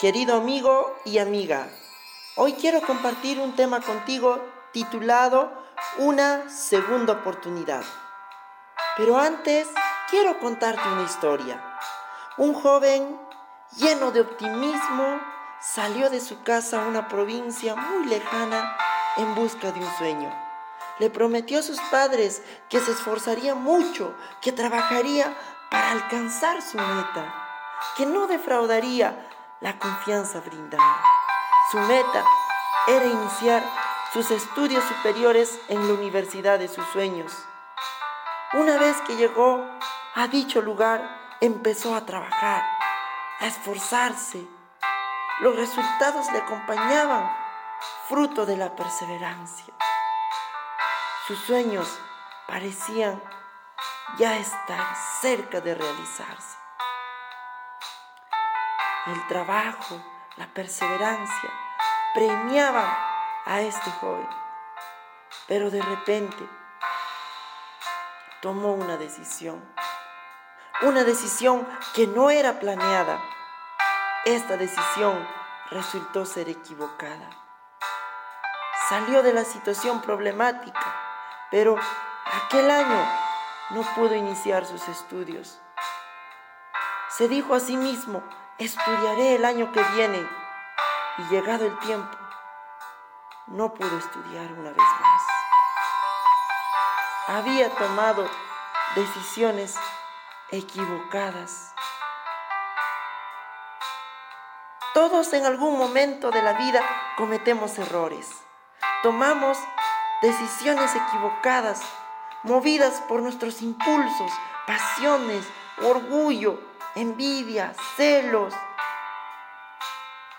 Querido amigo y amiga, hoy quiero compartir un tema contigo titulado Una segunda oportunidad. Pero antes quiero contarte una historia. Un joven lleno de optimismo salió de su casa a una provincia muy lejana en busca de un sueño. Le prometió a sus padres que se esforzaría mucho, que trabajaría para alcanzar su meta, que no defraudaría la confianza brindada. Su meta era iniciar sus estudios superiores en la universidad de sus sueños. Una vez que llegó a dicho lugar, empezó a trabajar, a esforzarse. Los resultados le acompañaban, fruto de la perseverancia. Sus sueños parecían ya estar cerca de realizarse el trabajo, la perseverancia, premiaban a este joven. Pero de repente tomó una decisión, una decisión que no era planeada. Esta decisión resultó ser equivocada. Salió de la situación problemática, pero aquel año no pudo iniciar sus estudios. Se dijo a sí mismo, estudiaré el año que viene. Y llegado el tiempo, no pudo estudiar una vez más. Había tomado decisiones equivocadas. Todos en algún momento de la vida cometemos errores. Tomamos decisiones equivocadas, movidas por nuestros impulsos, pasiones, orgullo, envidia, celos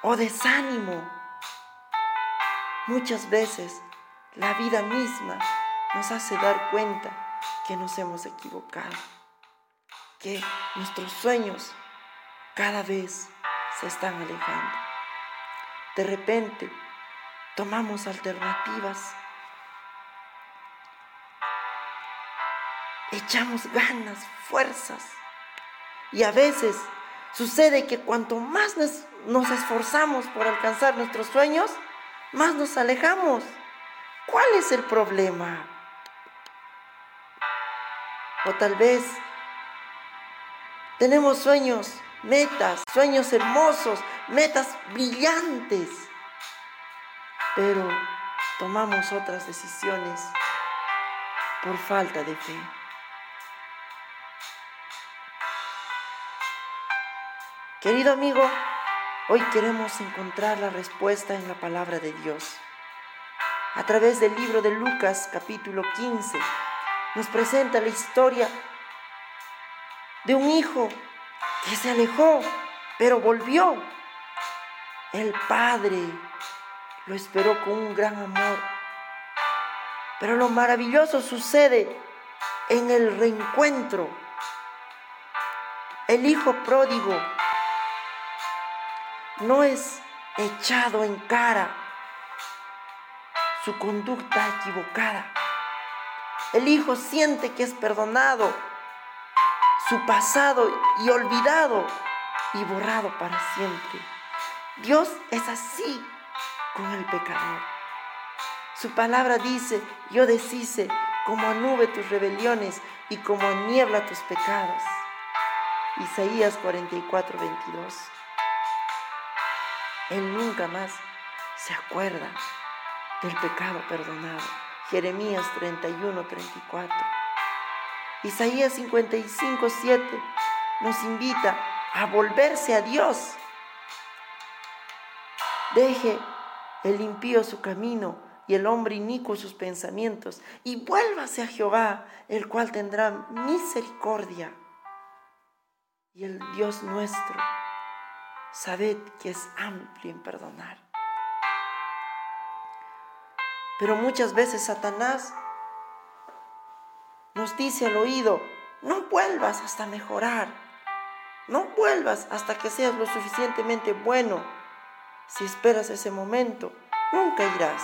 o desánimo. Muchas veces la vida misma nos hace dar cuenta que nos hemos equivocado, que nuestros sueños cada vez se están alejando. De repente tomamos alternativas, echamos ganas, fuerzas y a veces sucede que cuanto más nos, esforzamos por alcanzar nuestros sueños, más nos alejamos. ¿Cuál es el problema? O tal vez tenemos sueños, metas, sueños hermosos, metas brillantes, pero tomamos otras decisiones por falta de fe. Querido amigo, hoy queremos encontrar la respuesta en la palabra de Dios. A través del libro de Lucas capítulo 15 nos presenta la historia de un hijo que se alejó, pero volvió. El padre lo esperó con un gran amor. Pero lo maravilloso sucede en el reencuentro. El hijo pródigo no es echado en cara su conducta equivocada. El hijo siente que es perdonado, su pasado y olvidado y borrado para siempre. Dios es así con el pecador. Su palabra dice, yo deshice como a nube tus rebeliones y como a niebla tus pecados. Isaías 44, 22. Él nunca más se acuerda del pecado perdonado. Jeremías 31, 34. Isaías 55, 7 nos invita a volverse a Dios. Deje el impío su camino y el hombre inicuo sus pensamientos y vuélvase a Jehová, el cual tendrá misericordia. Y el Dios nuestro sabed que es amplio en perdonar. Pero muchas veces Satanás nos dice al oído, no vuelvas hasta mejorar, no vuelvas hasta que seas lo suficientemente bueno. Si esperas ese momento, nunca irás.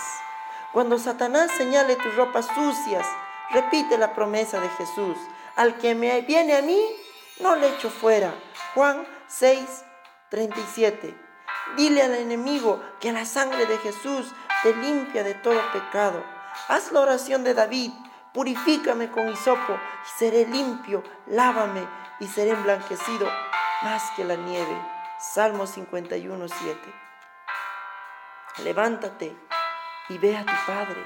Cuando Satanás señale tus ropas sucias, repite la promesa de Jesús, al que me viene a mí, no le echo fuera. Juan 6, 37. Dile al enemigo que la sangre de Jesús te limpia de todo pecado. Haz la oración de David. Purifícame con hisopo y seré limpio. Lávame y seré emblanquecido más que la nieve. Salmo 51, 7. Levántate y ve a tu Padre.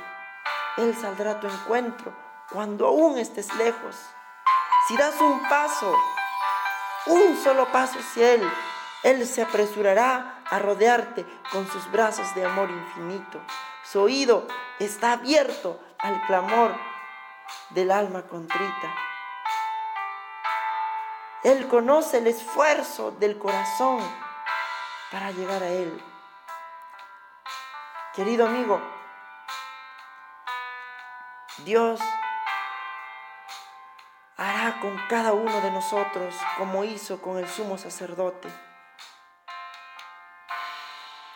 Él saldrá a tu encuentro cuando aún estés lejos. Si das un paso, un solo paso hacia Él, Él se apresurará a rodearte con sus brazos de amor infinito. Su oído está abierto al clamor del alma contrita. Él conoce el esfuerzo del corazón para llegar a Él. Querido amigo, Dios hará con cada uno de nosotros como hizo con el sumo sacerdote.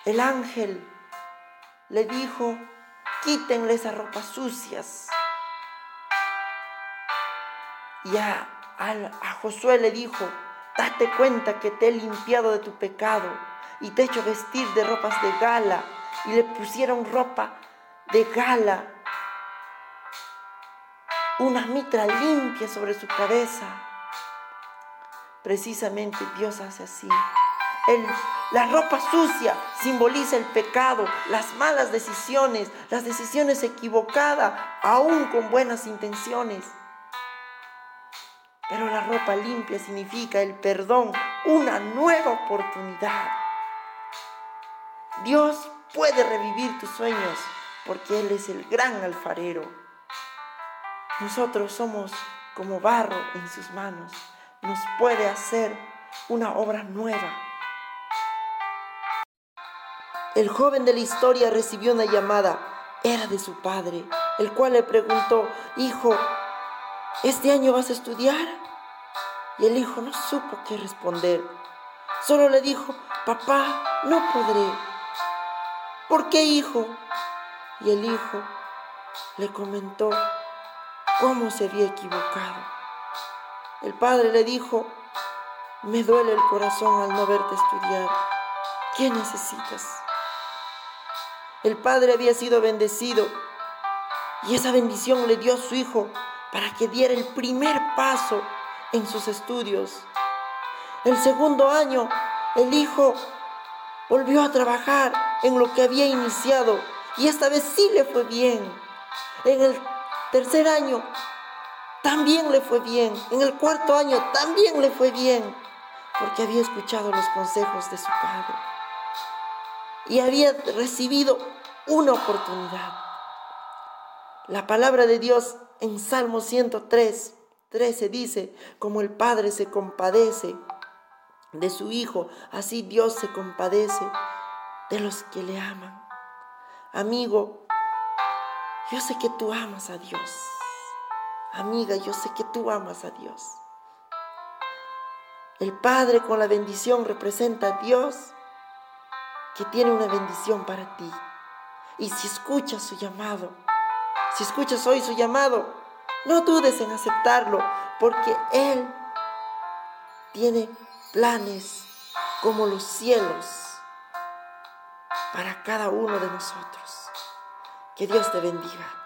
El ángel le dijo, quítenle esas ropas sucias. Y a, a, Josué le dijo, date cuenta que te he limpiado de tu pecado y te he hecho vestir de ropas de gala. Y le pusieron ropa de gala, una mitra limpia sobre su cabeza. Precisamente Dios hace así. La ropa sucia simboliza el pecado, las malas decisiones, las decisiones equivocadas, aún con buenas intenciones. Pero la ropa limpia significa el perdón, una nueva oportunidad. Dios puede revivir tus sueños porque Él es el gran alfarero. Nosotros somos como barro en sus manos. Nos puede hacer una obra nueva. El joven de la historia recibió una llamada. Era de su padre, el cual le preguntó, hijo, ¿este año vas a estudiar? Y el hijo no supo qué responder. Solo le dijo, papá, no podré. ¿Por qué, hijo? Y el hijo le comentó cómo se había equivocado. El padre le dijo, me duele el corazón al no verte estudiar. ¿Qué necesitas? El padre había sido bendecido y esa bendición le dio a su hijo para que diera el primer paso en sus estudios. El segundo año, el hijo volvió a trabajar en lo que había iniciado y esta vez sí le fue bien. En el tercer año también le fue bien. En el cuarto año también le fue bien porque había escuchado los consejos de su padre y había recibido una oportunidad. La palabra de Dios en Salmo 103 13 dice, como el Padre se compadece de su Hijo, así Dios se compadece de los que le aman. Amigo, yo sé que tú amas a Dios. Amiga, yo sé que tú amas a Dios. El Padre con la bendición representa a Dios que tiene una bendición para ti. Y si escuchas su llamado, si escuchas hoy su llamado, no dudes en aceptarlo, porque Él tiene planes como los cielos para cada uno de nosotros. Que Dios te bendiga.